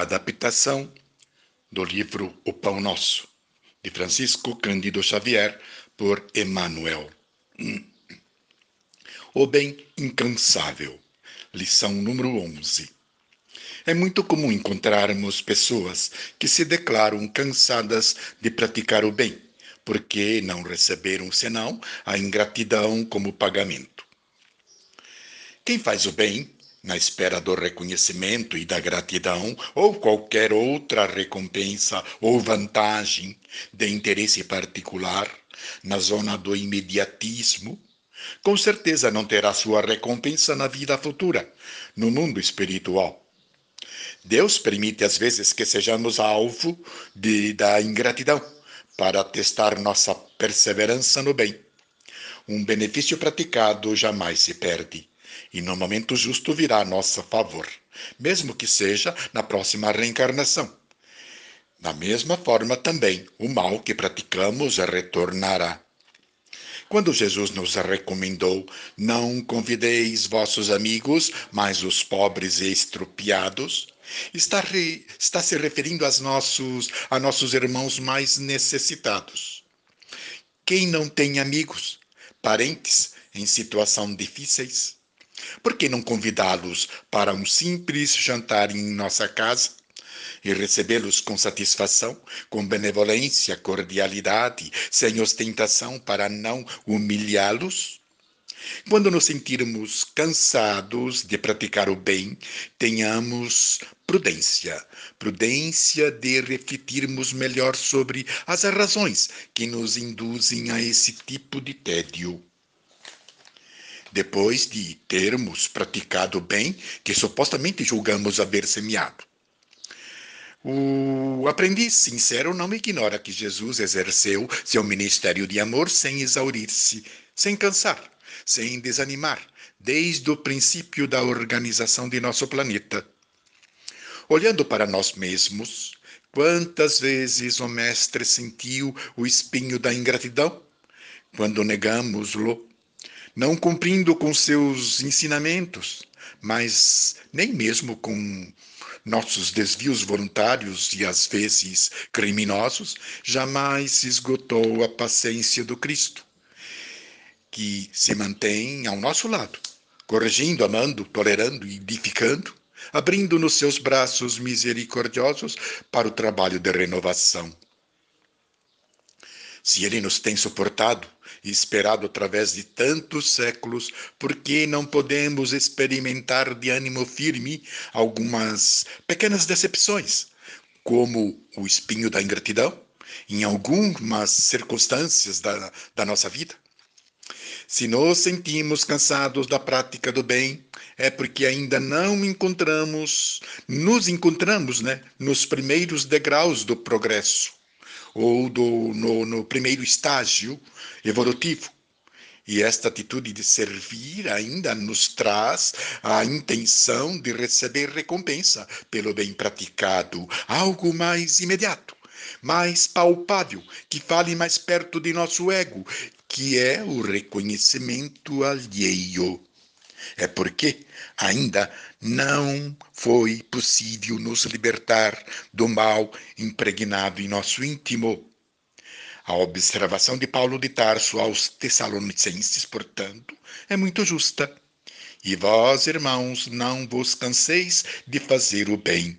adaptação do livro O Pão Nosso, de Francisco Cândido Xavier, por Emmanuel. O bem incansável, lição número 11. É muito comum encontrarmos pessoas que se declaram cansadas de praticar o bem, porque não receberam senão a ingratidão como pagamento. Quem faz o bem na espera do reconhecimento e da gratidão ou qualquer outra recompensa ou vantagem de interesse particular, na zona do imediatismo, com certeza não terá sua recompensa na vida futura, no mundo espiritual. Deus permite às vezes que sejamos alvo de, da ingratidão para testar nossa perseverança no bem. Um benefício praticado jamais se perde e no momento justo virá a nosso favor, mesmo que seja na próxima reencarnação. Da mesma forma também, o mal que praticamos retornará. Quando Jesus nos recomendou: Não convideis vossos amigos, mas os pobres e estropiados, está, re, está se referindo aos nossos, a nossos irmãos mais necessitados. Quem não tem amigos, parentes em situação difíceis, por que não convidá-los para um simples jantar em nossa casa e recebê-los com satisfação, com benevolência, cordialidade, sem ostentação para não humilhá-los? Quando nos sentirmos cansados de praticar o bem, tenhamos prudência, prudência de refletirmos melhor sobre as razões que nos induzem a esse tipo de tédio depois de termos praticado bem que supostamente julgamos haver semeado. O aprendiz sincero não ignora que Jesus exerceu seu ministério de amor sem exaurir-se, sem cansar, sem desanimar, desde o princípio da organização de nosso planeta. Olhando para nós mesmos, quantas vezes o Mestre sentiu o espinho da ingratidão? Quando negamos-lo não cumprindo com seus ensinamentos, mas nem mesmo com nossos desvios voluntários e às vezes criminosos, jamais esgotou a paciência do Cristo, que se mantém ao nosso lado, corrigindo, amando, tolerando e edificando, abrindo nos seus braços misericordiosos para o trabalho de renovação. Se ele nos tem suportado e esperado através de tantos séculos, por que não podemos experimentar de ânimo firme algumas pequenas decepções, como o espinho da ingratidão, em algumas circunstâncias da, da nossa vida? Se nos sentimos cansados da prática do bem, é porque ainda não encontramos, nos encontramos, né, nos primeiros degraus do progresso ou do, no, no primeiro estágio evolutivo. E esta atitude de servir ainda nos traz a intenção de receber recompensa pelo bem praticado, algo mais imediato, mais palpável, que fale mais perto de nosso ego, que é o reconhecimento alheio. É porque ainda não foi possível nos libertar do mal impregnado em nosso íntimo. A observação de Paulo de Tarso aos Tessalonicenses, portanto, é muito justa. E vós, irmãos, não vos canseis de fazer o bem.